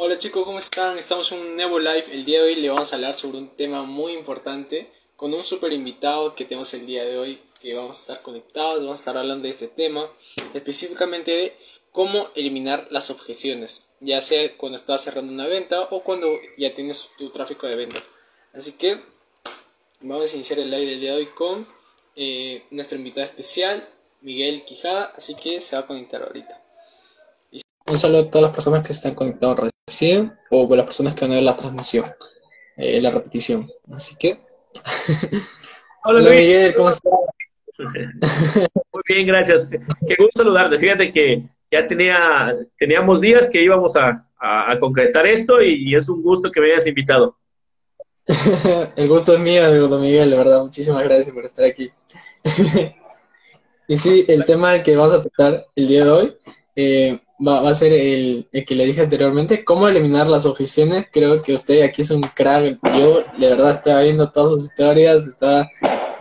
Hola chicos, ¿cómo están? Estamos en un nuevo live. El día de hoy le vamos a hablar sobre un tema muy importante con un super invitado que tenemos el día de hoy que vamos a estar conectados, vamos a estar hablando de este tema, específicamente de cómo eliminar las objeciones, ya sea cuando estás cerrando una venta o cuando ya tienes tu tráfico de ventas. Así que vamos a iniciar el live del día de hoy con eh, nuestro invitado especial, Miguel Quijada, así que se va a conectar ahorita. Un saludo a todas las personas que están conectados o las personas que van a ver la transmisión, eh, la repetición. Así que. Hola, Miguel, ¿cómo estás? Muy bien, gracias. Qué gusto saludarte. Fíjate que ya tenía, teníamos días que íbamos a, concretar esto y, es un gusto que me hayas invitado. El gusto es mío, amigo Miguel, de verdad. Muchísimas gracias por estar aquí. y sí, el tema que vamos a tratar el día de hoy eh, va, a ser el, que le dije anteriormente, cómo eliminar las objeciones. Creo que usted aquí es un crack. Yo, de verdad, estaba viendo todas sus historias, está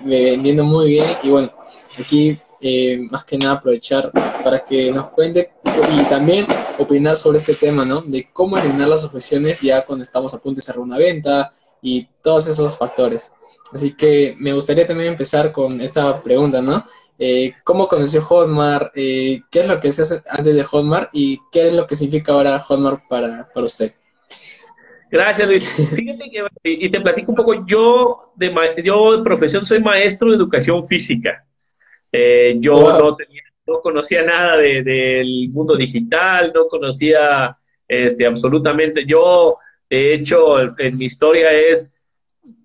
vendiendo muy bien. Y bueno, aquí eh, más que nada aprovechar para que nos cuente y también opinar sobre este tema, ¿no? De cómo eliminar las objeciones ya cuando estamos a punto de cerrar una venta y todos esos factores. Así que me gustaría también empezar con esta pregunta, ¿no? Eh, ¿Cómo conoció Hotmart? Eh, ¿Qué es lo que se hace antes de Hotmart? ¿Y qué es lo que significa ahora Hotmart para, para usted? Gracias, Luis. Fíjate que, y te platico un poco, yo de, yo de profesión soy maestro de educación física. Eh, yo no, tenía, no conocía nada del mundo digital, no conocía este, absolutamente. Yo, de hecho, en mi historia es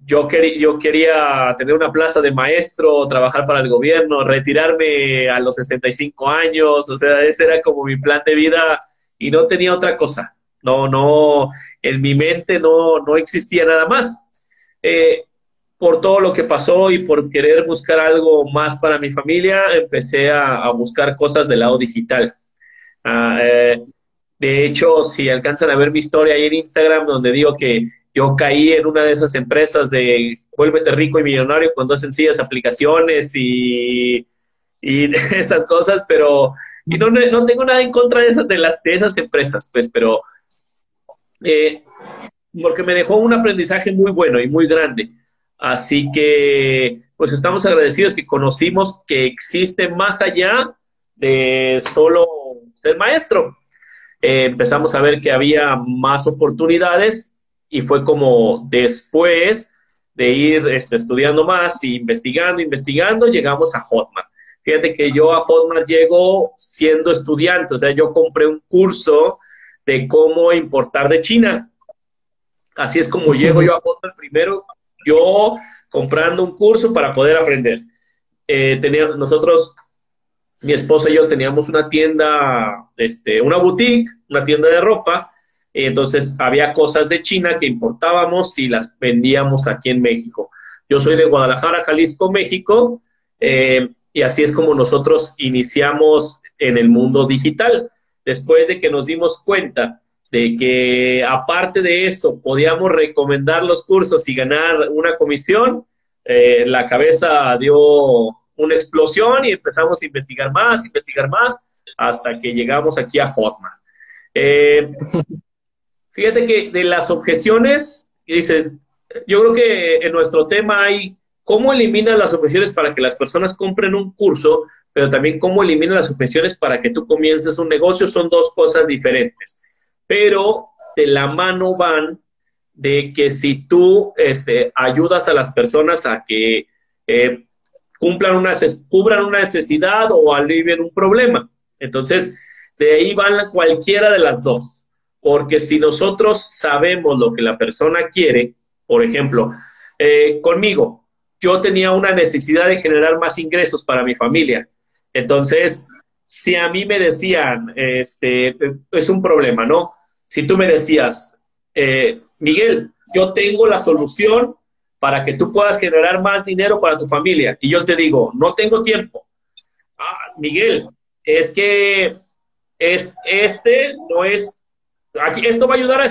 yo, yo quería tener una plaza de maestro, trabajar para el gobierno, retirarme a los 65 años, o sea, ese era como mi plan de vida y no tenía otra cosa. No, no, en mi mente no, no existía nada más. Eh, por todo lo que pasó y por querer buscar algo más para mi familia, empecé a, buscar cosas del lado digital. Ah, eh, de hecho, si alcanzan a ver mi historia ahí en Instagram, donde digo que yo caí en una de esas empresas de vuélvete rico y millonario con dos sencillas aplicaciones y, y esas cosas, pero y no, no, tengo nada en contra de esas, de, las, de esas empresas, pues, pero eh, porque me dejó un aprendizaje muy bueno y muy grande. Así que, pues estamos agradecidos que conocimos que existe más allá de solo ser maestro. Eh, empezamos a ver que había más oportunidades y fue como después de ir este, estudiando más y investigando, investigando, llegamos a Hotmart. Fíjate que yo a Hotmart llego siendo estudiante, o sea, yo compré un curso de cómo importar de China. Así es como llego yo a Hotmart primero, yo comprando un curso para poder aprender. Eh, nosotros, mi esposa y yo teníamos una tienda, este, una boutique, una tienda de ropa, entonces había cosas de China que importábamos y las vendíamos aquí en México. Yo soy de Guadalajara, Jalisco, México, eh, y así es como nosotros iniciamos en el mundo digital. Después de que nos dimos cuenta de que aparte de eso podíamos recomendar los cursos y ganar una comisión, eh, la cabeza dio una explosión y empezamos a investigar más, investigar más, hasta que llegamos aquí a Hotmart. Eh, Fíjate que de las objeciones, dice, yo creo que en nuestro tema hay cómo eliminar las objeciones para que las personas compren un curso, pero también cómo eliminar las objeciones para que tú comiences un negocio, son dos cosas diferentes. Pero de la mano van de que si tú este, ayudas a las personas a que eh, cumplan una, cubran una necesidad o alivien un problema. Entonces, de ahí van cualquiera de las dos. Porque si nosotros sabemos lo que la persona quiere, por ejemplo, eh, conmigo, yo tenía una necesidad de generar más ingresos para mi familia. Entonces, si a mí me decían, este, es un problema, ¿no? Si tú me decías, eh, Miguel, yo tengo la solución para que tú puedas generar más dinero para tu familia. Y yo te digo, no tengo tiempo. Ah, Miguel, es que es, este no es, aquí, esto va a ayudar a,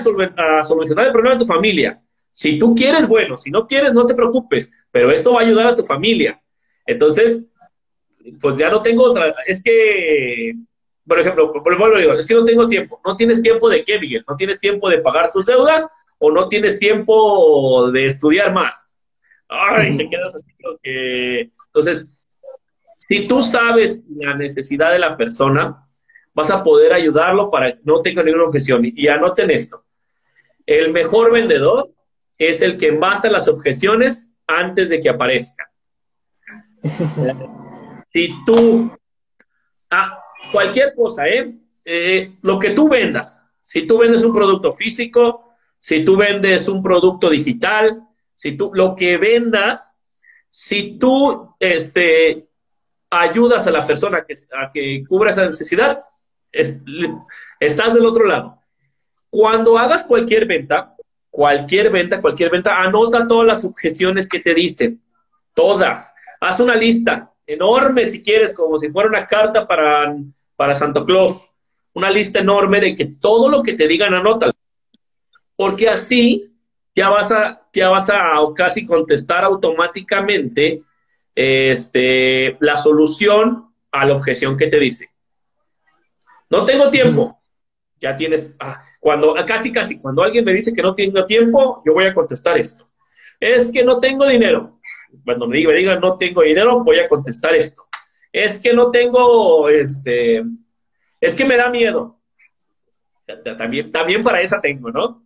a solucionar el problema de tu familia. Si tú quieres, bueno, si no quieres, no te preocupes, pero esto va a ayudar a tu familia. Entonces, pues ya no tengo otra, es que, por ejemplo, por ejemplo, digo, es que no tengo tiempo. ¿No tienes tiempo de qué, Miguel? ¿No tienes tiempo de pagar tus deudas o no tienes tiempo de estudiar más? Ay, te quedas así que... Entonces, si tú sabes la necesidad de la persona, vas a poder ayudarlo para que no tenga ninguna objeción. Y anoten esto. El mejor vendedor es el que mata las objeciones antes de que aparezcan. si tú, ah, cualquier cosa, ¿eh? ¿eh? Lo que tú vendas, si tú vendes un producto físico, si tú vendes un producto digital, si tú, lo que vendas, si tú, este, ayudas a la persona que, a que cubra esa necesidad, estás del otro lado. Cuando hagas cualquier venta, cualquier venta, cualquier venta, anota todas las objeciones que te dicen, todas. Haz una lista, enorme si quieres, como si fuera una carta para, para Santo Claus. Una lista enorme de que todo lo que te digan anótalo. Porque así ya vas a, ya vas a casi contestar automáticamente este, la solución a la objeción que te dice. No tengo tiempo. Ya tienes, ah, cuando, casi, casi, cuando alguien me dice que no tengo tiempo, yo voy a contestar esto. Es que no tengo dinero cuando me diga, diga no tengo dinero, voy a contestar esto. Es que no tengo, este, es que me da miedo. También, también para esa tengo, ¿no?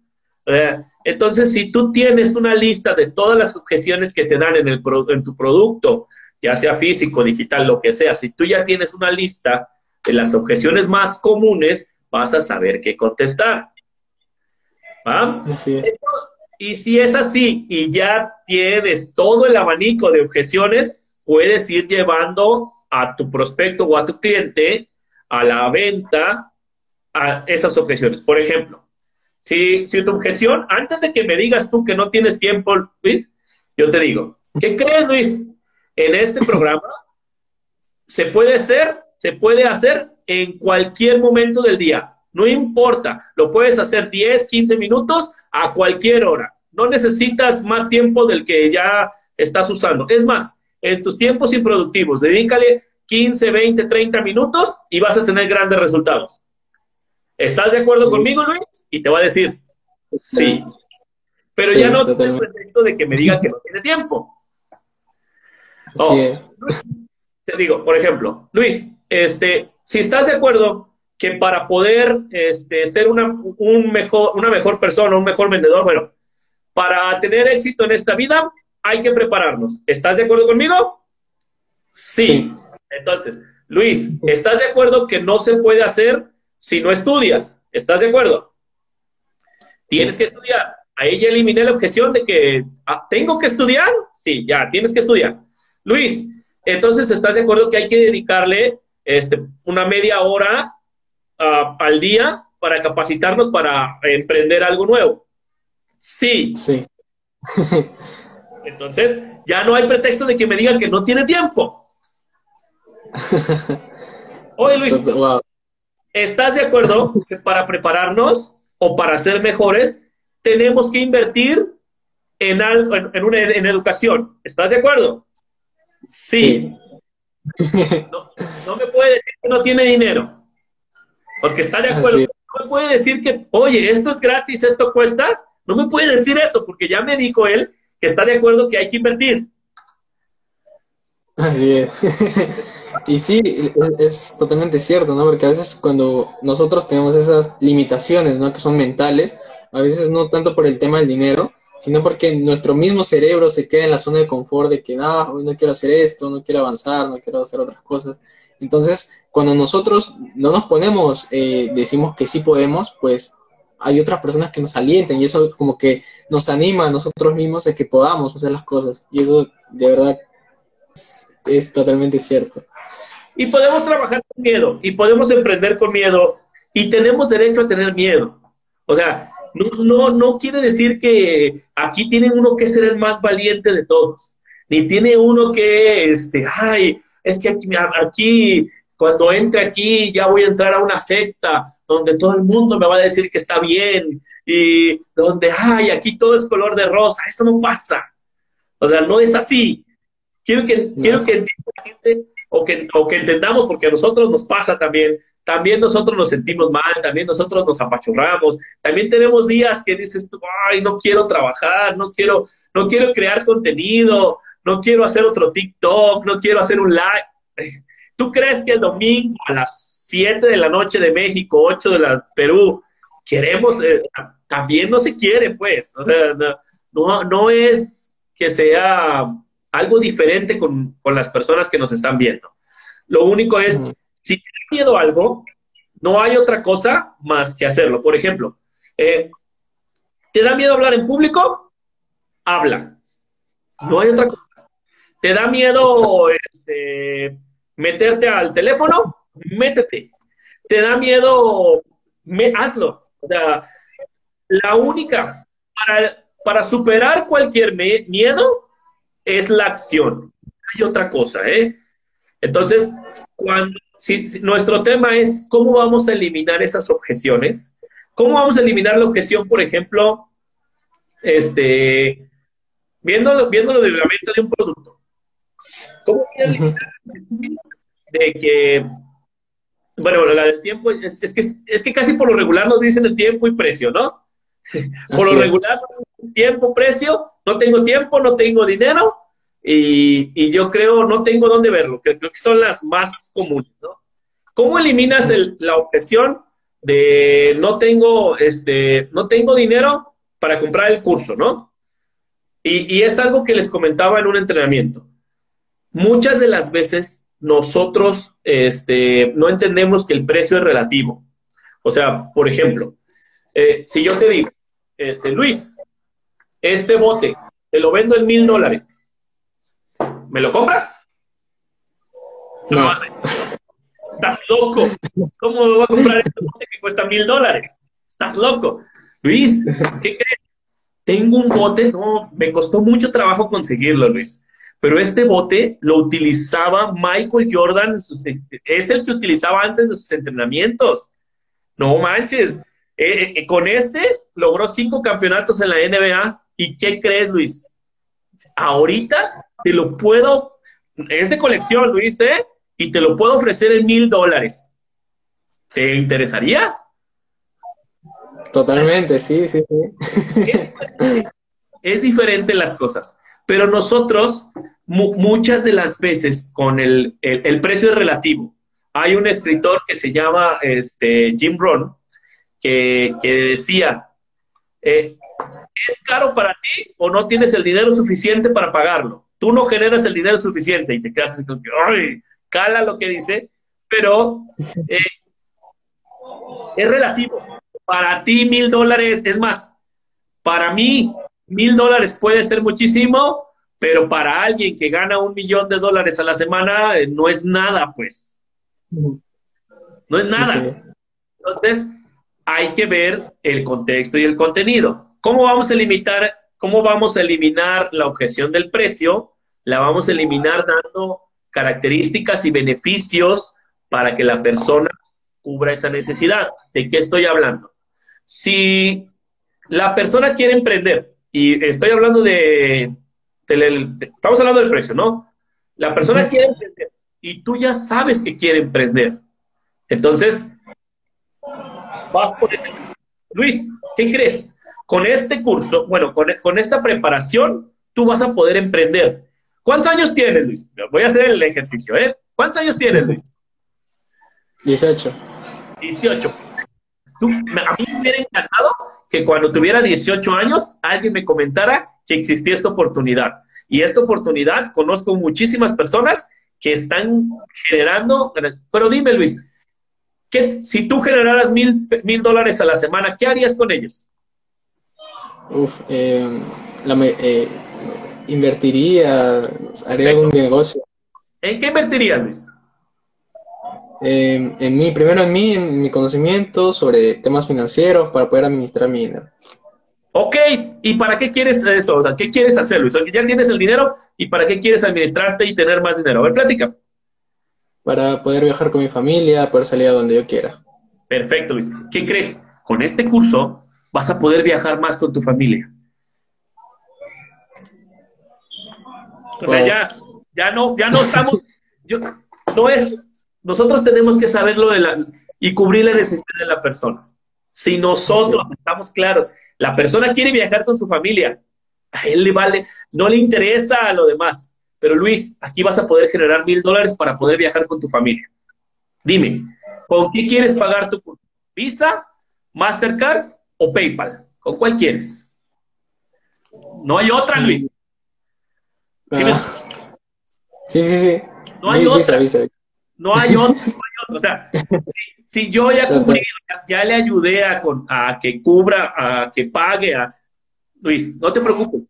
entonces, si tú tienes una lista de todas las objeciones que te dan en, el, en tu producto, ya sea físico, digital, lo que sea, si tú ya tienes una lista de las objeciones más comunes, vas a saber qué contestar. ¿Va? Así es. Y si es así y ya tienes todo el abanico de objeciones, puedes ir llevando a tu prospecto o a tu cliente a la venta a esas objeciones. Por ejemplo, si, si tu objeción, antes de que me digas tú que no tienes tiempo, Luis, yo te digo, ¿qué crees, Luis? En este programa se puede hacer, se puede hacer en cualquier momento del día. No importa, lo puedes hacer 10, 15 minutos a cualquier hora. No necesitas más tiempo del que ya estás usando. Es más, en tus tiempos improductivos, dedícale 15, 20, 30 minutos y vas a tener grandes resultados. ¿Estás de acuerdo conmigo, Luis? Y te va a decir, sí. Pero ya no tiene el pretexto de que me diga que no tiene tiempo. Oh, te digo, por ejemplo, Luis, este, si estás de acuerdo que para poder este, ser una, un mejor, una mejor persona, un mejor vendedor, bueno, para tener éxito en esta vida hay que prepararnos. ¿Estás de acuerdo conmigo? Sí. Entonces, Luis, ¿estás de acuerdo que no se puede hacer si no estudias? ¿Estás de acuerdo? Tienes que estudiar. Ahí ya eliminé la objeción de que ah, tengo que estudiar. Sí, ya, tienes que estudiar. Luis, entonces, ¿estás de acuerdo que hay que dedicarle este, una media hora Ah, al día para capacitarnos para emprender algo nuevo. Sí. Sí. Entonces, ya no hay pretexto de que me digan que no tiene tiempo. Oye, Luis, ¿estás de acuerdo que para prepararnos o para ser mejores tenemos que invertir en, algo, en, una, en educación? ¿Estás de acuerdo? Sí. No, no me puede decir que no tiene dinero. Porque está de acuerdo. No me puede decir que, oye, esto es gratis, esto cuesta. No me puede decir eso, porque ya me dijo él que está de acuerdo que hay que invertir. Así es. y sí, es totalmente cierto, ¿no? Porque a veces cuando nosotros tenemos esas limitaciones, ¿no? Que son mentales, a veces no tanto por el tema del dinero, sino porque nuestro mismo cerebro se queda en la zona de confort de que no, no quiero hacer esto, no quiero avanzar, no quiero hacer otras cosas. Entonces, cuando nosotros no nos ponemos, eh, decimos que sí podemos, pues hay otras personas que nos alienten y eso como que nos anima a nosotros mismos a que podamos hacer las cosas. Y eso de verdad es, totalmente cierto. Y podemos trabajar con miedo y podemos emprender con miedo y tenemos derecho a tener miedo. O sea, no, no, no quiere decir que aquí tiene uno que ser el más valiente de todos, ni tiene uno que, este, ay, es que aquí, aquí cuando entre aquí ya voy a entrar a una secta donde todo el mundo me va a decir que está bien y donde, ay, aquí todo es color de rosa. Eso no pasa. O sea, no es así. Quiero que, quiero que la gente o que, o que entendamos, porque a nosotros nos pasa también, también nosotros nos sentimos mal, también nosotros nos apachurramos, también tenemos días que dices, ay, no quiero trabajar, no quiero, no quiero crear contenido, no quiero hacer otro TikTok, no quiero hacer un live. ¿Tú crees que el domingo a las 7 de la noche de México, 8 de la Perú, queremos, eh, también no se quiere, pues? No, no es que sea algo diferente con, las personas que nos están viendo. Lo único es, si tienes miedo a algo, no hay otra cosa más que hacerlo. Por ejemplo, eh, ¿te da miedo hablar en público? Habla. No hay otra cosa. ¿Te da miedo este, meterte al teléfono, métete. ¿Te da miedo? Hazlo. O sea, la única para, superar cualquier miedo es la acción. Hay otra cosa, ¿eh? Entonces, cuando, si, nuestro tema es cómo vamos a eliminar esas objeciones, cómo vamos a eliminar la objeción, por ejemplo, este, viendo, viendo lo del de un producto. ¿Cómo de que, bueno, la del tiempo, es, que, es que casi por lo regular nos dicen el tiempo y precio, ¿no? por lo regular, tiempo, precio, no tengo tiempo, no tengo dinero y, yo creo, no tengo dónde verlo, que creo que son las más comunes, ¿no? ¿Cómo eliminas la objeción de no tengo, este, no tengo dinero para comprar el curso, ¿no? Y, y es algo que les comentaba en un entrenamiento. Muchas de las veces nosotros este, no entendemos que el precio es relativo. O sea, por ejemplo, eh, si yo te digo, este, Luis, este bote te lo vendo en mil dólares, ¿me lo compras? No. Estás loco. ¿Cómo me voy a comprar este bote que cuesta mil dólares? Estás loco. Luis, ¿qué crees? Tengo un bote, no, me costó mucho trabajo conseguirlo, Luis. Pero este bote lo utilizaba Michael Jordan, es el que utilizaba antes de sus entrenamientos. No manches. Eh, eh, con este logró cinco campeonatos en la NBA. ¿Y qué crees, Luis? Ahorita te lo puedo, es de colección, Luis, ¿eh? Y te lo puedo ofrecer en mil dólares. ¿Te interesaría? Totalmente, sí, sí, sí. es diferente las cosas. Pero nosotros, muchas de las veces, con el, precio es relativo. Hay un escritor que se llama este, Jim Rohn, que, decía, eh, ¿es caro para ti o no tienes el dinero suficiente para pagarlo? Tú no generas el dinero suficiente y te quedas así como que, ¡ay! Cala lo que dice, pero eh, es relativo. Para ti mil dólares, es más, para mí mil dólares puede ser muchísimo, pero para alguien que gana un millón de dólares a la semana eh, no es nada, pues. No es nada. Entonces, hay que ver el contexto y el contenido. ¿Cómo vamos a limitar, cómo vamos a eliminar la objeción del precio? La vamos a eliminar dando características y beneficios para que la persona cubra esa necesidad. ¿De qué estoy hablando? Si la persona quiere emprender, y estoy hablando de, estamos hablando del precio, ¿no? La persona quiere emprender y tú ya sabes que quiere emprender. Entonces, vas por este. Luis, ¿qué crees? Con este curso, bueno, con, con esta preparación, tú vas a poder emprender. ¿Cuántos años tienes, Luis? Voy a hacer el ejercicio, ¿eh? ¿Cuántos años tienes, Luis? 18. 18. Tú, a mí me hubiera encantado que cuando tuviera 18 años alguien me comentara que existía esta oportunidad. Y esta oportunidad conozco muchísimas personas que están generando, pero dime Luis, ¿qué, si tú generaras mil, mil dólares a la semana, ¿qué harías con ellos? Uf, eh, eh, invertiría, haría algún negocio. ¿En qué invertirías, Luis? Eh, en mí, primero en mí, en mi conocimiento sobre temas financieros para poder administrar mi dinero. Ok, ¿y para qué quieres eso? ¿Qué quieres hacer, Luis? Ya tienes el dinero y para qué quieres administrarte y tener más dinero. A ver, plática. Para poder viajar con mi familia, poder salir a donde yo quiera. Perfecto, Luis. ¿Qué crees? Con este curso vas a poder viajar más con tu familia. O sea, ya, ya no, ya no estamos, yo, no es, nosotros tenemos que saberlo de la, y cubrir la necesidad de la persona. Si nosotros estamos claros, la persona quiere viajar con su familia. A él le vale, no le interesa a lo demás. Pero Luis, aquí vas a poder generar mil dólares para poder viajar con tu familia. Dime, ¿con qué quieres pagar tu ¿Visa, Mastercard o PayPal? ¿Con cuál quieres? No hay otra, Luis. ¿Sí, ah. sí, sí, No hay otra. No hay otra. O sea, si yo ya cubrí, ya, le ayudé a, a, que cubra, a que pague, a Luis, no te preocupes.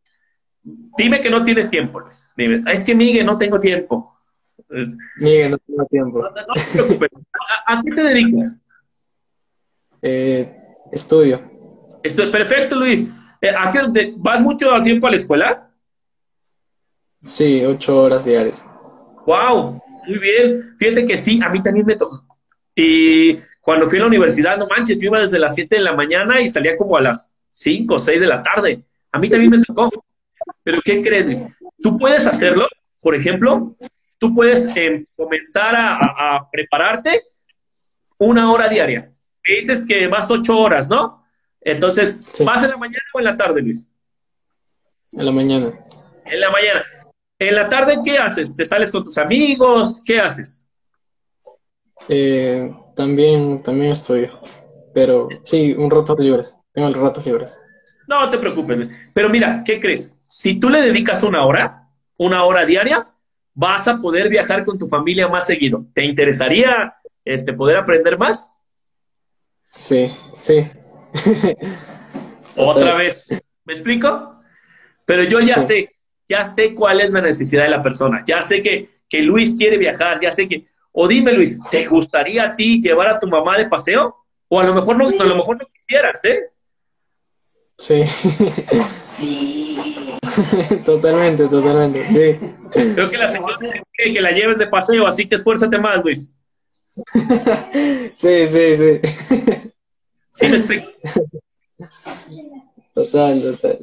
Dime que no tienes tiempo, Luis. Dime, es que Miguel, no tengo tiempo. Miguel, no tengo tiempo. No, te preocupes. ¿A, qué te dedicas? Eh, estudio. Estoy perfecto, Luis. Eh, ¿A qué, ¿Vas mucho tiempo a la escuela? Sí, ocho horas diarias. Wow, muy bien. Fíjate que sí, a mí también me tocó. Y cuando fui a la universidad, no manches, yo iba desde las 7 de la mañana y salía como a las 5 o 6 de la tarde. A mí también me tocó. Pero ¿qué crees? Tú puedes hacerlo, por ejemplo, tú puedes em, comenzar a, prepararte una hora diaria. Me dices que vas 8 horas, ¿no? Entonces, ¿vas en la mañana o en la tarde, Luis? En la mañana. En la mañana. En la tarde, ¿qué haces? ¿Te sales con tus amigos? ¿Qué haces? Eh, también, también estudio. Pero sí, un rato libres. Tengo el rato libres. No te preocupes. Pero mira, ¿qué crees? Si tú le dedicas una hora, una hora diaria, vas a poder viajar con tu familia más seguido. ¿Te interesaría este, poder aprender más? Sí, sí. Otra vez. ¿Me explico? Pero yo ya sé, ya sé cuál es la necesidad de la persona. Ya sé que, que Luis quiere viajar, ya sé que o dime, Luis, ¿te gustaría a ti llevar a tu mamá de paseo? O a lo mejor no, a lo mejor no quisieras, ¿eh? Sí. Sí. totalmente, totalmente, sí. Creo que la señora quiere que la lleves de paseo, así que esfuérzate más, Luis. sí, sí, sí. ¿Sí me explico? Total, total.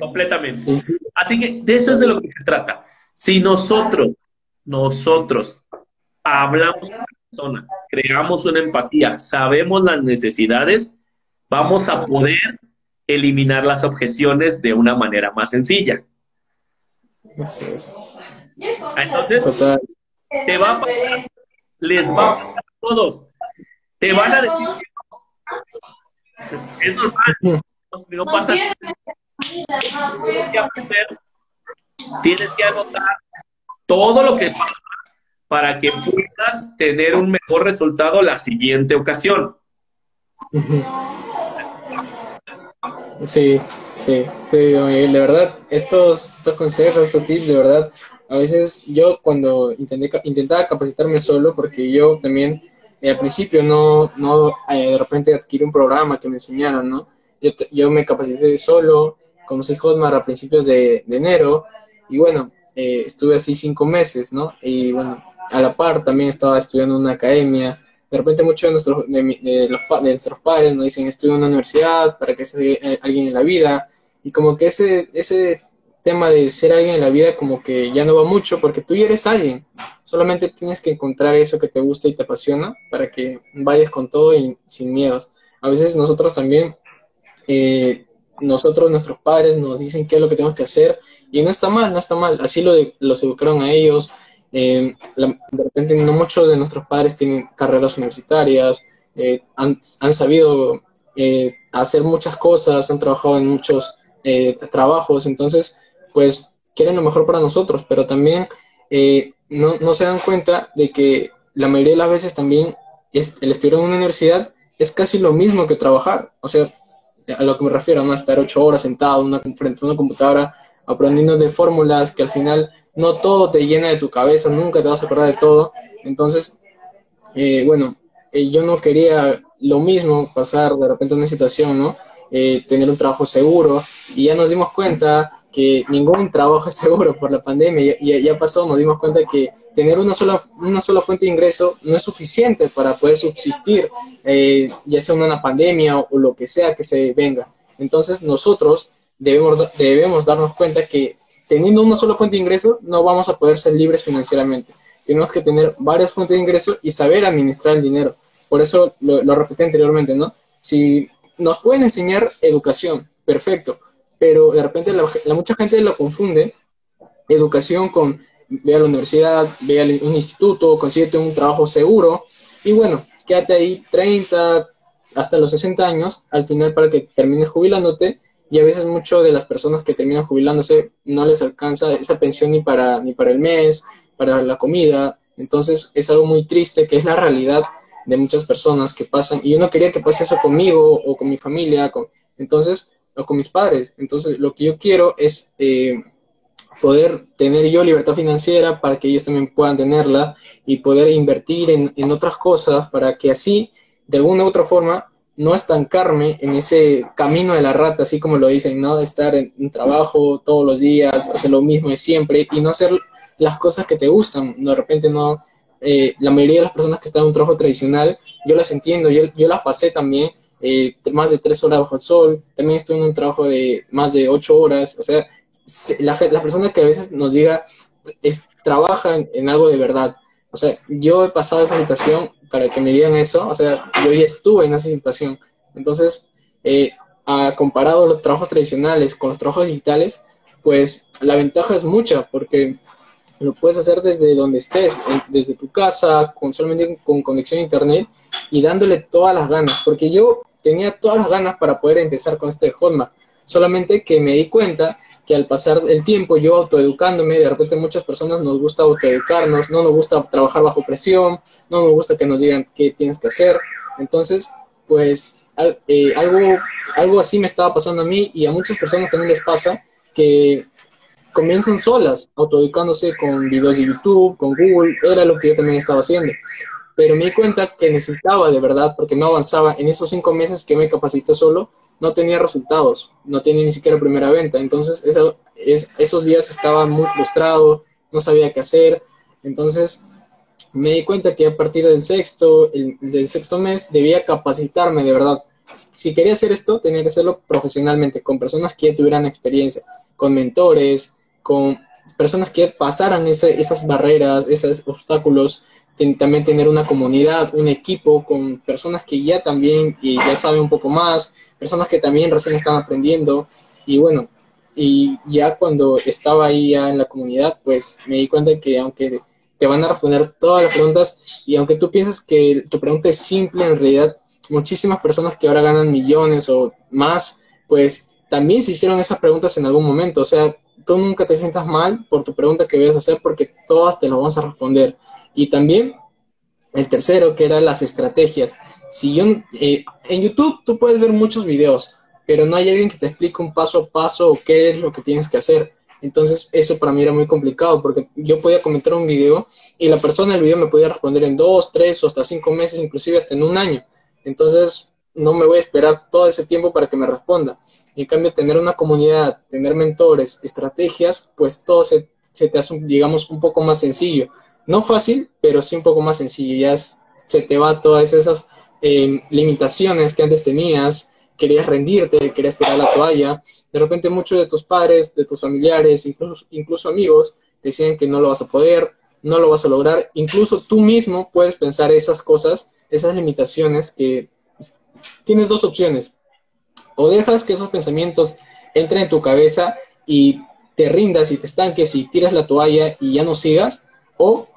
Completamente. Así que de eso es de lo que se trata. Si nosotros, nosotros hablamos con la persona, creamos una empatía, sabemos las necesidades, vamos a poder eliminar las objeciones de una manera más sencilla. Entonces, te va a pasar, les va a pasar a todos. Te van a decir que es normal, no pasa Tienes que aprender, tienes que anotar todo lo que pasa para que puedas tener un mejor resultado la siguiente ocasión. Sí, sí, sí, de verdad, estos, estos consejos, estos tips, de verdad, a veces yo cuando intenté, intentaba capacitarme solo, porque yo también eh, al principio no, no eh, de repente adquirí un programa que me enseñaran, ¿no? Yo, yo me capacité solo, conocí Hotmart a principios de, enero, y bueno, eh, estuve así cinco meses, ¿no? Y bueno, a la par también estaba estudiando en una academia. De repente muchos de nuestros, de, los, de nuestros padres nos dicen estudia en una universidad para que sea eh, alguien en la vida. Y como que ese, ese tema de ser alguien en la vida como que ya no va mucho porque tú ya eres alguien. Solamente tienes que encontrar eso que te gusta y te apasiona para que vayas con todo y sin miedos. A veces nosotros también, eh, nosotros, nuestros padres nos dicen qué es lo que tenemos que hacer y no está mal, no está mal. Así lo los educaron a ellos, eh, de repente no muchos de nuestros padres tienen carreras universitarias, eh, han, sabido eh, hacer muchas cosas, han trabajado en muchos trabajos, entonces, pues quieren lo mejor para nosotros, pero también no, no, se dan cuenta de que la mayoría de las veces también el estudiar en una universidad es casi lo mismo que trabajar. O sea, a lo que me refiero, no estar ocho horas sentado una, frente a una computadora aprendiendo de fórmulas que al final no todo te llena de tu cabeza, nunca te vas a acordar de todo. Entonces, eh, bueno, eh, yo no quería lo mismo, pasar de repente una situación, ¿no? Eh, tener un trabajo seguro y ya nos dimos cuenta que ningún trabajo es seguro por la pandemia. Ya, ya pasó, nos dimos cuenta que tener una sola, una sola fuente de ingreso no es suficiente para poder subsistir, eh, ya sea una pandemia o, lo que sea que se venga. Entonces nosotros debemos, debemos darnos cuenta que teniendo una sola fuente de ingreso no vamos a poder ser libres financieramente. Tenemos que tener varias fuentes de ingreso y saber administrar el dinero. Por eso lo, lo repetí anteriormente, ¿no? Si nos pueden enseñar educación, perfecto, pero de repente la, mucha gente lo confunde educación con ve a la universidad, ve a un instituto, consíguete un trabajo seguro y bueno, quédate ahí 30 hasta los 60 años al final para que termines jubilándote y a veces mucho de las personas que terminan jubilándose no les alcanza esa pensión ni para ni para el mes, para la comida, entonces es algo muy triste que es la realidad de muchas personas que pasan y yo no quería que pase eso conmigo o con mi familia, entonces o con mis padres. Entonces, lo que yo quiero es eh, poder tener yo libertad financiera para que ellos también puedan tenerla y poder invertir en, en, otras cosas para que así, de alguna u otra forma, no estancarme en ese camino de la rata, así como lo dicen, ¿no? Estar en un trabajo todos los días, hacer lo mismo de siempre y no hacer las cosas que te gustan. De repente no, eh, la mayoría de las personas que están en un trabajo tradicional, yo las entiendo, yo, yo las pasé también, eh, más de tres horas bajo el sol, también estoy en un trabajo de más de ocho horas, o sea, la, persona que a veces nos diga, es, trabaja en, algo de verdad, o sea, yo he pasado esa situación para que me digan eso, o sea, yo ya estuve en esa situación, entonces, eh, comparado los trabajos tradicionales con los trabajos digitales, pues la ventaja es mucha, porque lo puedes hacer desde donde estés, desde tu casa, con solamente con conexión a internet y dándole todas las ganas, porque yo tenía todas las ganas para poder empezar con este Hotmart, solamente que me di cuenta que al pasar el tiempo yo autoeducándome, de repente muchas personas nos gusta autoeducarnos, no nos gusta trabajar bajo presión, no nos gusta que nos digan qué tienes que hacer, entonces pues eh, algo, algo así me estaba pasando a mí y a muchas personas también les pasa que comienzan solas, autoeducándose con videos de YouTube, con Google, era lo que yo también estaba haciendo. Pero me di cuenta que necesitaba de verdad, porque no avanzaba. En esos cinco meses que me capacité solo, no tenía resultados, no tenía ni siquiera primera venta. Entonces, es, esos días estaba muy frustrado, no sabía qué hacer. Entonces, me di cuenta que a partir del sexto, del sexto mes, debía capacitarme de verdad. Si quería hacer esto, tenía que hacerlo profesionalmente, con personas que ya tuvieran experiencia, con mentores, con personas que pasaran esas barreras, esos obstáculos, también tener una comunidad, un equipo con personas que ya también y ya saben un poco más, personas que también recién están aprendiendo. Y bueno, y ya cuando estaba ahí ya en la comunidad, pues me di cuenta que aunque te van a responder todas las preguntas y aunque tú piensas que tu pregunta es simple, en realidad muchísimas personas que ahora ganan millones o más, pues también se hicieron esas preguntas en algún momento, o sea, tú nunca te sientas mal por tu pregunta que vayas a hacer porque todas te las vamos a responder. Y también el tercero, que era las estrategias. Si yo, eh, en YouTube tú puedes ver muchos videos, pero no hay alguien que te explique un paso a paso qué es lo que tienes que hacer. Entonces eso para mí era muy complicado porque yo podía comentar un video y la persona del video me podía responder en dos, tres o hasta cinco meses, inclusive hasta en un año. Entonces no me voy a esperar todo ese tiempo para que me responda. En cambio, tener una comunidad, tener mentores, estrategias, pues todo se, te hace, digamos, un poco más sencillo. No fácil, pero sí un poco más sencillo. Ya se te va todas esas em, limitaciones que antes tenías, querías rendirte, querías tirar la toalla. De repente muchos de tus padres, de tus familiares, incluso, incluso amigos, decían que no lo vas a poder, no lo vas a lograr. Incluso tú mismo puedes pensar esas cosas, esas limitaciones que tienes dos opciones o dejas que esos pensamientos entren en tu cabeza y te rindas y te estanques y tiras la toalla y ya no sigas, o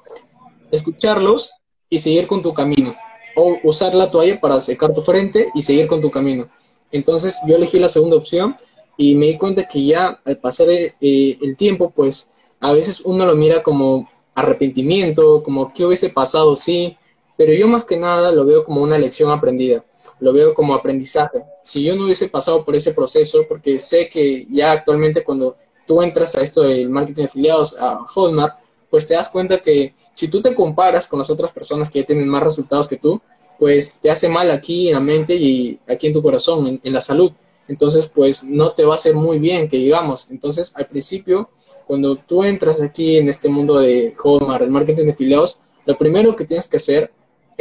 escucharlos y seguir con tu camino. o usar la toalla para secar tu frente y seguir con tu camino. Entonces yo elegí la segunda opción y me di cuenta que ya al pasar eh, el tiempo, pues a veces uno lo mira como arrepentimiento, como qué hubiese pasado, sí, pero yo más que nada lo veo como una lección aprendida, lo veo como aprendizaje. Si yo no hubiese pasado por ese proceso, porque sé que ya actualmente cuando tú entras a esto del marketing de afiliados, a Hotmart, pues te das cuenta que si tú te comparas con las otras personas que ya tienen más resultados que tú, pues te hace mal aquí en la mente y aquí en tu corazón, en, la salud. Entonces, pues no te va a hacer muy bien, que digamos. Entonces, al principio, cuando tú entras aquí en este mundo de Hotmart, el marketing de afiliados, lo primero que tienes que hacer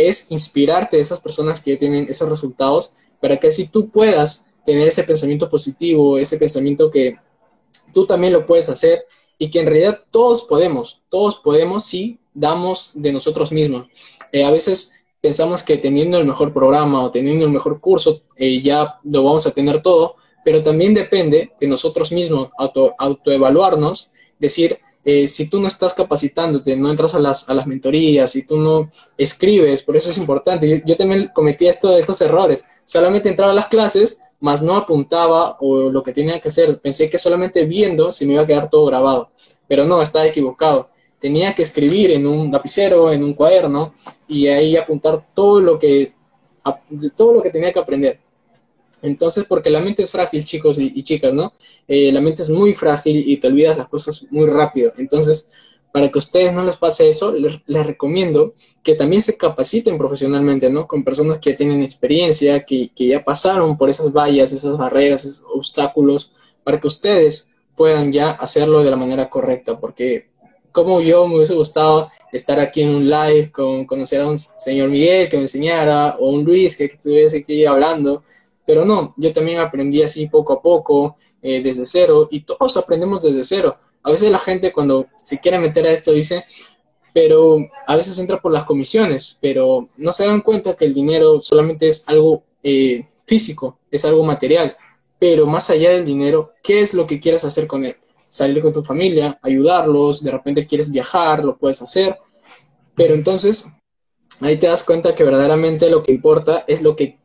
es inspirarte de esas personas que tienen esos resultados para que así tú puedas tener ese pensamiento positivo, ese pensamiento que tú también lo puedes hacer y que en realidad todos podemos, todos podemos si damos de nosotros mismos. Eh, a veces pensamos que teniendo el mejor programa o teniendo el mejor curso eh, ya lo vamos a tener todo, pero también depende de nosotros mismos auto, autoevaluarnos, decir, eh, si tú no estás capacitándote, no entras a las, a las mentorías, si tú no escribes, por eso es importante. Yo, también cometí esto, estos errores. Solamente entraba a las clases, mas no apuntaba o lo que tenía que hacer. Pensé que solamente viendo se me iba a quedar todo grabado, pero no, estaba equivocado tenía que escribir en un lapicero, en un cuaderno, y ahí apuntar todo lo que, todo lo que tenía que aprender. Entonces, porque la mente es frágil, chicos y, chicas, ¿no? Eh, la mente es muy frágil y te olvidas las cosas muy rápido. Entonces, para que a ustedes no les pase eso, les, recomiendo que también se capaciten profesionalmente, ¿no? Con personas que tienen experiencia, que, que ya pasaron por esas vallas, esas barreras, esos obstáculos, para que ustedes puedan ya hacerlo de la manera correcta, porque como yo me hubiese gustado estar aquí en un live, con conocer a un señor Miguel que me enseñara, o un Luis que, estuviese aquí hablando, pero no, yo también aprendí así poco a poco, eh, desde cero, y todos aprendemos desde cero. A veces la gente cuando se quiere meter a esto dice, pero a veces entra por las comisiones, pero no se dan cuenta que el dinero solamente es algo eh, físico, es algo material, pero más allá del dinero, ¿qué es lo que quieres hacer con él? salir con tu familia, ayudarlos, de repente quieres viajar, lo puedes hacer, pero entonces ahí te das cuenta que verdaderamente lo que importa es lo que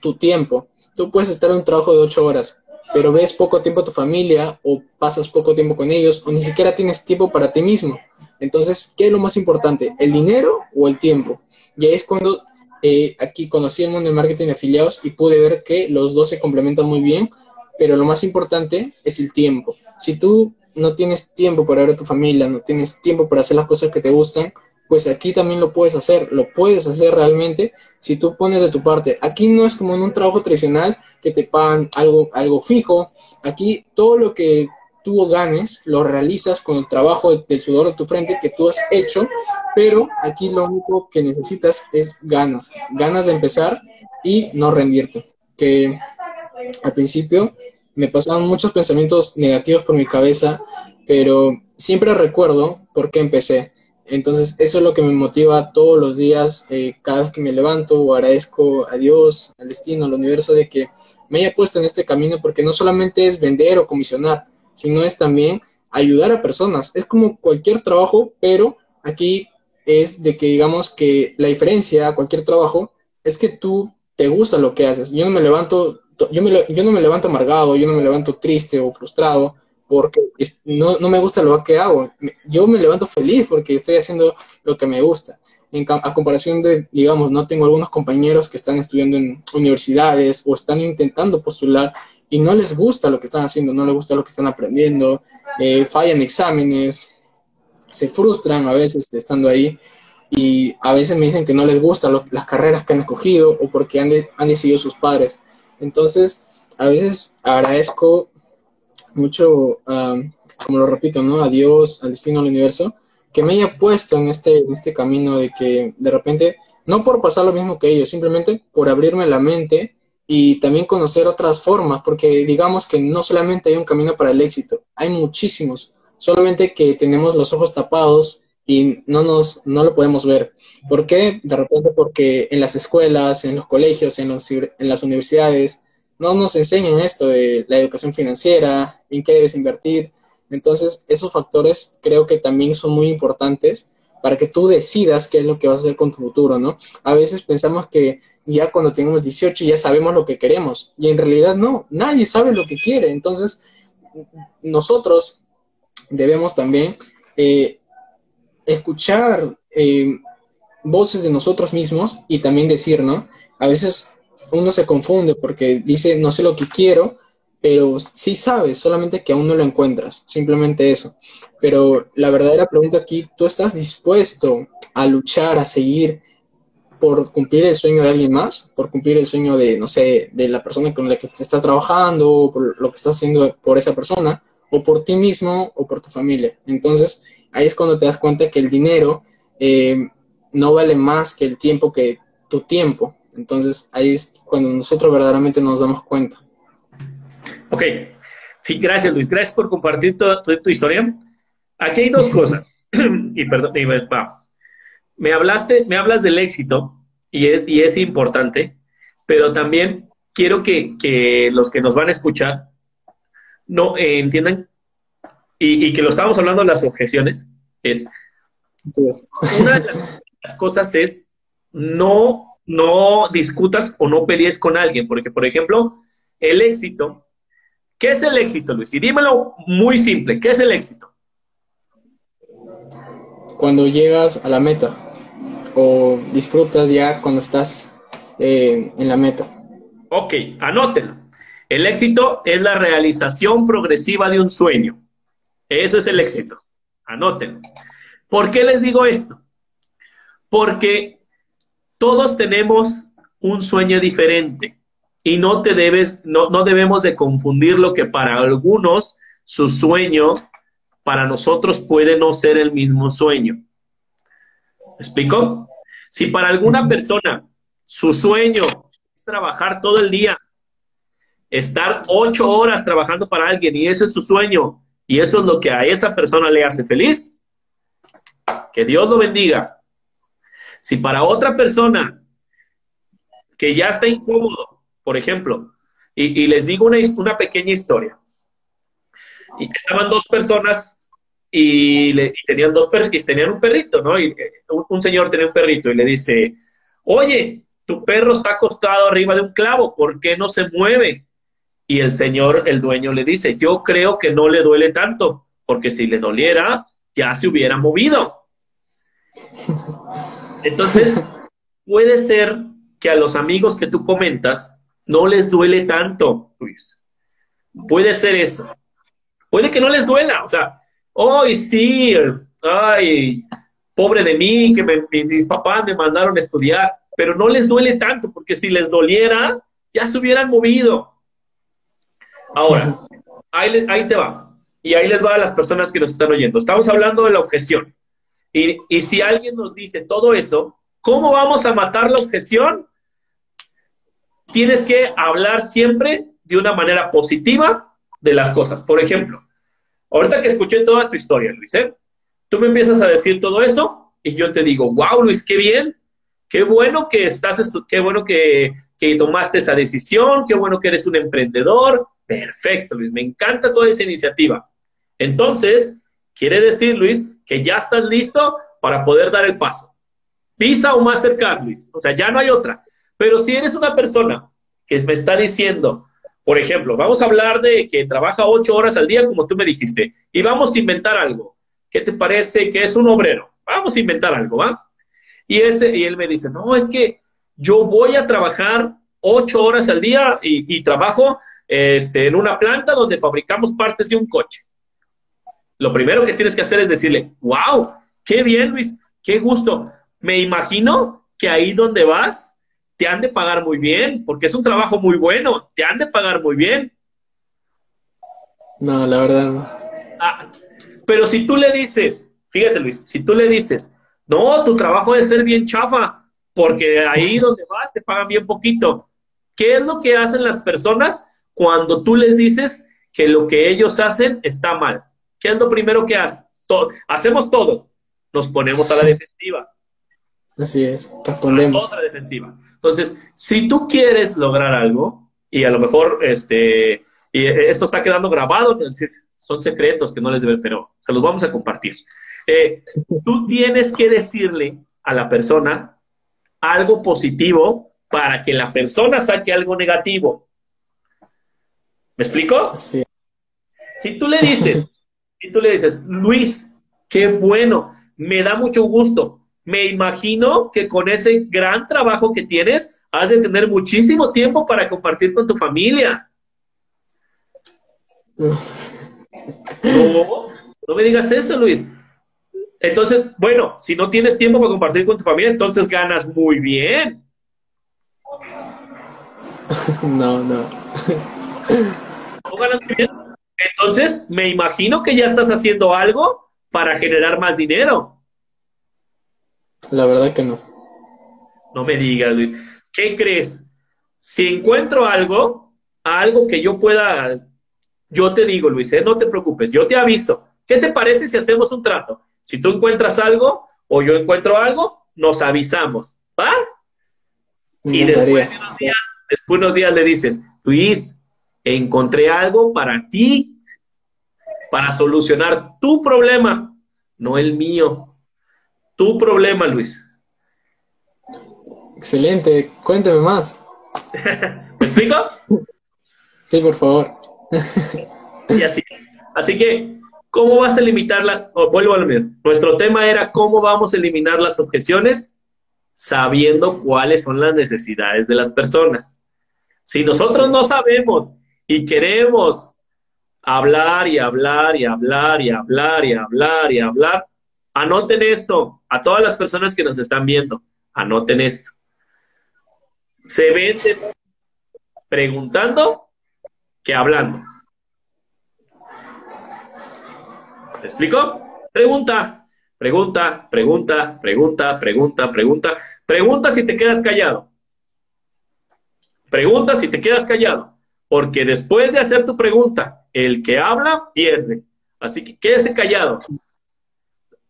tu tiempo. Tú puedes estar en un trabajo de ocho horas, pero ves poco tiempo a tu familia o pasas poco tiempo con ellos o ni siquiera tienes tiempo para ti mismo. Entonces, ¿qué es lo más importante? ¿El dinero o el tiempo? Y ahí es cuando eh, aquí conocí el mundo del marketing de afiliados y pude ver que los dos se complementan muy bien pero lo más importante es el tiempo. Si tú no tienes tiempo para ver a tu familia, no tienes tiempo para hacer las cosas que te gustan, pues aquí también lo puedes hacer, lo puedes hacer realmente si tú pones de tu parte. Aquí no es como en un trabajo tradicional que te pagan algo, algo fijo, aquí todo lo que tú ganes lo realizas con el trabajo del sudor de tu frente que tú has hecho, pero aquí lo único que necesitas es ganas, ganas de empezar y no rendirte. Que al principio me pasaban muchos pensamientos negativos por mi cabeza, pero siempre recuerdo por qué empecé. Entonces, eso es lo que me motiva todos los días, eh, cada vez que me levanto, o agradezco a Dios, al destino, al universo, de que me haya puesto en este camino, porque no solamente es vender o comisionar, sino es también ayudar a personas. Es como cualquier trabajo, pero aquí es de que digamos que la diferencia a cualquier trabajo es que tú te gusta lo que haces. Yo no me levanto yo, me, yo no me levanto amargado, yo no me levanto triste o frustrado porque no, no, me gusta lo que hago. Yo me levanto feliz porque estoy haciendo lo que me gusta. En, a comparación de, digamos, no tengo algunos compañeros que están estudiando en universidades o están intentando postular y no les gusta lo que están haciendo, no les gusta lo que están aprendiendo, eh, fallan exámenes, se frustran a veces estando ahí y a veces me dicen que no les gustan las carreras que han escogido o porque han, han decidido sus padres. Entonces, a veces agradezco mucho, como lo repito, ¿no? A Dios, al destino, al universo, que me haya puesto en este, este camino de que de repente, no por pasar lo mismo que ellos, simplemente por abrirme la mente y también conocer otras formas, porque digamos que no solamente hay un camino para el éxito, hay muchísimos, solamente que tenemos los ojos tapados y no nos no lo podemos ver. ¿Por qué? De repente porque en las escuelas, en los colegios, en, los, en las universidades no nos enseñan esto de la educación financiera, en qué debes invertir. Entonces, esos factores creo que también son muy importantes para que tú decidas qué es lo que vas a hacer con tu futuro, ¿no? A veces pensamos que ya cuando tenemos 18 ya sabemos lo que queremos y en realidad no, nadie sabe lo que quiere. Entonces, nosotros debemos también eh, escuchar eh, voces de nosotros mismos y también decir, ¿no? A veces uno se confunde porque dice, no sé lo que quiero, pero sí sabes, solamente que aún no lo encuentras, simplemente eso. Pero la verdadera pregunta aquí, ¿tú estás dispuesto a luchar, a seguir por cumplir el sueño de alguien más, por cumplir el sueño de, no sé, de la persona con la que te estás trabajando, o por lo que estás haciendo por esa persona, o por ti mismo, o por tu familia? Entonces, ahí es cuando te das cuenta que el dinero eh, no vale más que el tiempo que tu tiempo. Entonces, ahí es cuando nosotros verdaderamente nos damos cuenta. Ok. Sí, gracias Luis. Gracias por compartir toda tu, historia. Aquí hay dos cosas. y perdón, me hablaste, me hablas del éxito y es, y es importante, pero también quiero que, los que nos van a escuchar no eh, entiendan y, que lo estábamos hablando de las objeciones es una de las cosas es no no discutas o no pelees con alguien, porque por ejemplo, el éxito ¿Qué es el éxito, Luis? Y dímelo muy simple, ¿qué es el éxito? Cuando llegas a la meta o disfrutas ya cuando estás eh, en la meta. Ok, anótenlo. El éxito es la realización progresiva de un sueño. Eso es el éxito. Anótenlo. ¿Por qué les digo esto? Porque todos tenemos un sueño diferente. Y no te debes, no, no debemos de confundir lo que para algunos su sueño, para nosotros puede no ser el mismo sueño. ¿Me explico? Si para alguna persona su sueño es trabajar todo el día, estar ocho horas trabajando para alguien y eso es su sueño y eso es lo que a esa persona le hace feliz, que Dios lo bendiga. Si para otra persona que ya está incómodo, por ejemplo. Y, les digo una, una, pequeña historia. Y estaban dos personas y, tenían, dos y tenían un perrito, ¿no? Y eh, un, señor tenía un perrito y le dice, oye, tu perro está acostado arriba de un clavo, ¿por qué no se mueve? Y el señor, el dueño, le dice, yo creo que no le duele tanto, porque si le doliera, ya se hubiera movido. Entonces, puede ser que a los amigos que tú comentas no les duele tanto, Luis. Puede ser eso. Puede que no les duela, o sea, hoy sí, ay, pobre de mí, que mis papás me mandaron a estudiar, pero no les duele tanto, porque si les doliera, ya se hubieran movido. Ahora, ahí, ahí te va. Y ahí les va a las personas que nos están oyendo. Estamos hablando de la objeción. Y, si alguien nos dice todo eso, ¿cómo vamos a matar la objeción? tienes que hablar siempre de una manera positiva de las cosas. Por ejemplo, ahorita que escuché toda tu historia, Luis, ¿eh? tú me empiezas a decir todo eso y yo te digo, wow, Luis, qué bien, qué bueno que estás, qué bueno que, que tomaste esa decisión, qué bueno que eres un emprendedor. Perfecto, Luis, me encanta toda esa iniciativa. Entonces, quiere decir, Luis, que ya estás listo para poder dar el paso. Visa o Mastercard, Luis. O sea, ya no hay otra. Pero si eres una persona que me está diciendo, por ejemplo, vamos a hablar de que trabaja ocho horas al día, como tú me dijiste, y vamos a inventar algo. ¿Qué te parece que es un obrero? Vamos a inventar algo, ¿va? Y, ese, y él me dice, no, es que yo voy a trabajar ocho horas al día y, trabajo este, en una planta donde fabricamos partes de un coche. Lo primero que tienes que hacer es decirle, wow, qué bien, Luis, qué gusto. Me imagino que ahí donde vas te han de pagar muy bien, porque es un trabajo muy bueno, te han de pagar muy bien. No, la verdad no. Ah, pero si tú le dices, fíjate Luis, si tú le dices, no, tu trabajo debe ser bien chafa, porque ahí donde vas te pagan bien poquito. ¿Qué es lo que hacen las personas cuando tú les dices que lo que ellos hacen está mal? ¿Qué es lo primero que hacen? hacemos todos, nos ponemos a la defensiva. Así es, respondemos. A la defensiva. Entonces, si tú quieres lograr algo, y a lo mejor este, y esto está quedando grabado, son secretos que no les deben, pero se los vamos a compartir. Eh, tú tienes que decirle a la persona algo positivo para que la persona saque algo negativo. ¿Me explico? Sí. Si tú le dices, si tú le dices, Luis, qué bueno, me da mucho gusto. Me imagino que con ese gran trabajo que tienes, has de tener muchísimo tiempo para compartir con tu familia. No, no me digas eso, Luis. Entonces, bueno, si no tienes tiempo para compartir con tu familia, entonces ganas muy bien. No, no. ¿No ganas muy bien? Entonces, me imagino que ya estás haciendo algo para generar más dinero. La verdad que no. No me digas, Luis. ¿Qué crees? Si encuentro algo, algo que yo pueda, yo te digo, Luis, ¿eh? no te preocupes, yo te aviso. ¿Qué te parece si hacemos un trato? Si tú encuentras algo o yo encuentro algo, nos avisamos, ¿va? Y después de, unos días, después de unos días le dices, Luis, encontré algo para ti, para solucionar tu problema, no el mío. Tu problema, Luis. Excelente, cuénteme más. ¿Me explico? Sí, por favor. y así. Así que, ¿cómo vas a limitarla? vuelvo a lo mismo. Nuestro tema era cómo vamos a eliminar las objeciones sabiendo cuáles son las necesidades de las personas. Si nosotros no sabemos y queremos hablar y hablar y hablar y hablar y hablar y hablar, anoten esto a todas las personas que nos están viendo, anoten esto se vende preguntando que hablando. ¿Me explico? Pregunta, pregunta, pregunta, pregunta, pregunta, pregunta. Pregunta si te quedas callado. Pregunta si te quedas callado. Porque después de hacer tu pregunta, el que habla pierde. Así que quédese callado.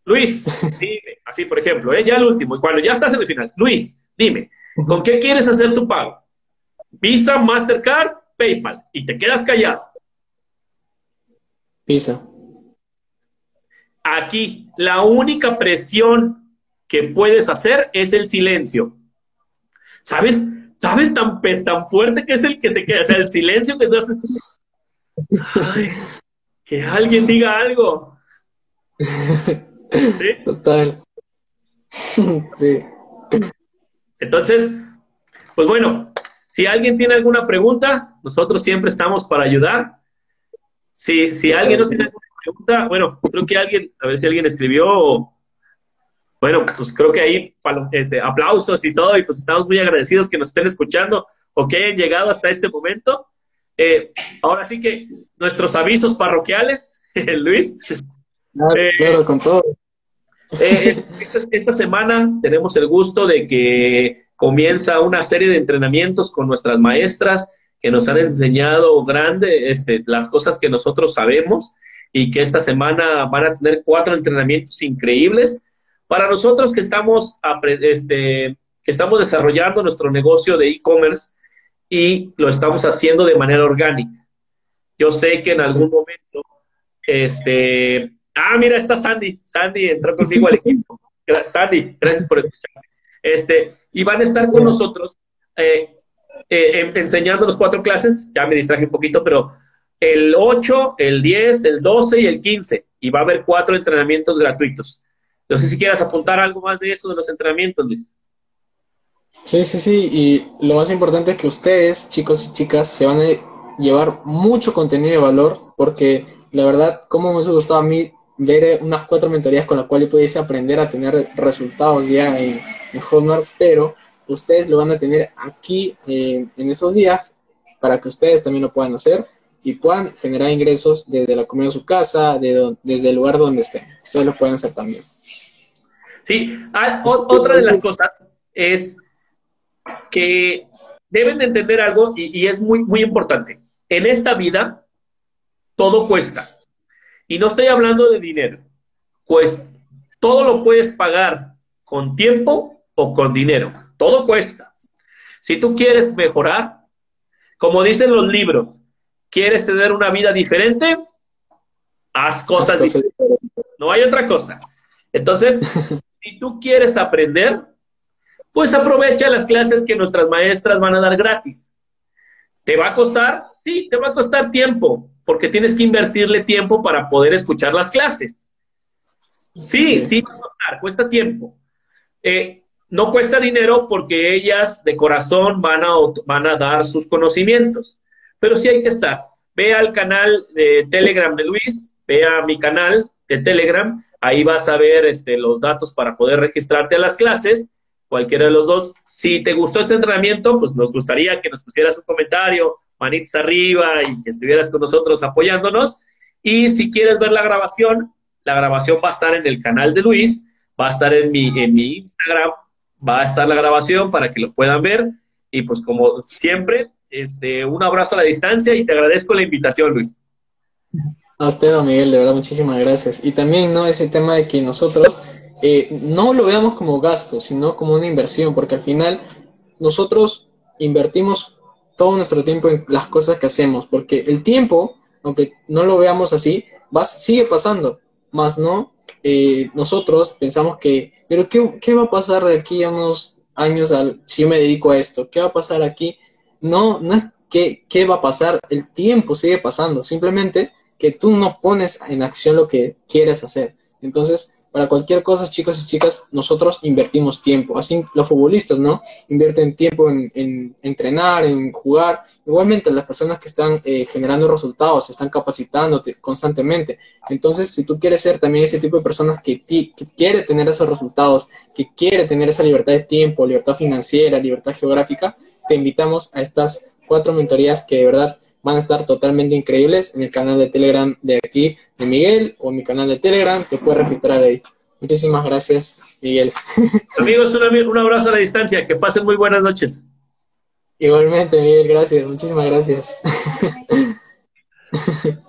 Luis, dime, así por ejemplo, ¿eh? ya el último, y cuando ya estás en el final, Luis, dime, ¿Con qué quieres hacer tu pago? Visa, Mastercard, PayPal. Y te quedas callado. Visa. Aquí, la única presión que puedes hacer es el silencio. ¿Sabes? ¿Sabes tan, tan fuerte que es el que te queda? O sea, el silencio que tú haces. que alguien diga algo. ¿Sí? Total. sí. Entonces, pues bueno, si alguien tiene alguna pregunta, nosotros siempre estamos para ayudar. Si, si alguien no tiene alguna pregunta, bueno, creo que alguien, a ver si alguien escribió, bueno, pues creo que ahí este, aplausos y todo, y pues estamos muy agradecidos que nos estén escuchando o que hayan llegado hasta este momento. Eh, ahora sí que nuestros avisos parroquiales, Luis. Claro, eh, claro con todo. Eh, esta, semana tenemos el gusto de que comienza una serie de entrenamientos con nuestras maestras que nos han enseñado grande este, las cosas que nosotros sabemos y que esta semana van a tener cuatro entrenamientos increíbles para nosotros que estamos, este, que estamos desarrollando nuestro negocio de e-commerce y lo estamos haciendo de manera orgánica. Yo sé que en algún momento este, Ah, mira, está Sandy. Sandy entró conmigo al equipo. Sandy, gracias por escucharme. Este, y van a estar con nosotros eh, eh, enseñando los cuatro clases. Ya me distraje un poquito, pero el 8, el 10, el 12 y el 15. Y va a haber cuatro entrenamientos gratuitos. No sé si quieras apuntar algo más de eso, de los entrenamientos, Luis. Sí, sí, sí. Y lo más importante es que ustedes, chicos y chicas, se van a llevar mucho contenido de valor porque la verdad, como me ha gustado a mí ver unas cuatro mentorías con las cuales pudiese aprender a tener resultados ya en, en Hotmart, pero ustedes lo van a tener aquí eh, en esos días para que ustedes también lo puedan hacer y puedan generar ingresos desde la comida de su casa, desde el lugar donde estén. Ustedes lo pueden hacer también. Sí, ah, otra de las cosas es que deben de entender algo y, y es muy, muy importante. En esta vida, todo cuesta. Y no estoy hablando de dinero. Pues todo lo puedes pagar con tiempo o con dinero. Todo cuesta. Si tú quieres mejorar, como dicen los libros, quieres tener una vida diferente, haz cosas, diferentes. No hay otra cosa. Entonces, si tú quieres aprender, pues aprovecha las clases que nuestras maestras van a dar gratis. ¿Te va a costar? Sí, te va a costar tiempo, porque tienes que invertirle tiempo para poder escuchar las clases. Sí, sí, va a costar, cuesta tiempo. Eh, no cuesta dinero porque ellas de corazón van a, van a dar sus conocimientos, pero sí hay que estar. Ve al canal de Telegram de Luis, ve a mi canal de Telegram, ahí vas a ver este, los datos para poder registrarte a las clases, cualquiera de los dos. Si te gustó este entrenamiento, pues nos gustaría que nos pusieras un comentario, manitas arriba y que estuvieras con nosotros apoyándonos. Y si quieres ver la grabación, la grabación va a estar en el canal de Luis, va a estar en mi, en mi Instagram, va a estar la grabación para que lo puedan ver. Y pues como siempre, este, un abrazo a la distancia y te agradezco la invitación, Luis. A usted, Miguel, de verdad, muchísimas gracias. Y también, ¿no? Ese tema de que nosotros eh, no lo veamos como gasto, sino como una inversión, porque al final nosotros invertimos todo nuestro tiempo en las cosas que hacemos, porque el tiempo, aunque no lo veamos así, va, sigue pasando, más no, eh, nosotros pensamos que, pero ¿qué, va a pasar de aquí a unos años al, si yo me dedico a esto? ¿Qué va a pasar aquí? No, no es que, qué va a pasar, el tiempo sigue pasando, simplemente que tú no pones en acción lo que quieres hacer. Entonces, para cualquier cosa, chicos y chicas, nosotros invertimos tiempo. Así los futbolistas, ¿no? Invierten tiempo en, entrenar, en jugar. Igualmente las personas que están eh, generando resultados, están capacitando constantemente. Entonces, si tú quieres ser también ese tipo de personas que, que quiere tener esos resultados, que quiere tener esa libertad de tiempo, libertad financiera, libertad geográfica, te invitamos a estas cuatro mentorías que de verdad van a estar totalmente increíbles en el canal de Telegram de aquí de Miguel o en mi canal de Telegram, te puedes registrar ahí. Muchísimas gracias, Miguel. Amigos, un, un abrazo a la distancia, que pasen muy buenas noches. Igualmente, Miguel, gracias, muchísimas gracias.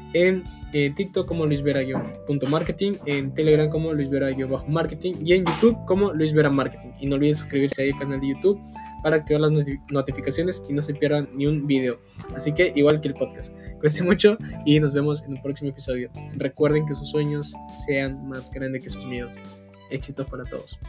en eh, TikTok como Luis Marketing, en Telegram como Luis Marketing y en YouTube como Luis Vera Marketing. Y no olviden suscribirse al canal de YouTube para activar las notificaciones y no se pierdan ni un video. Así que igual que el podcast. Cuídense mucho y nos vemos en un próximo episodio. Recuerden que sus sueños sean más grandes que sus miedos. Éxitos para todos.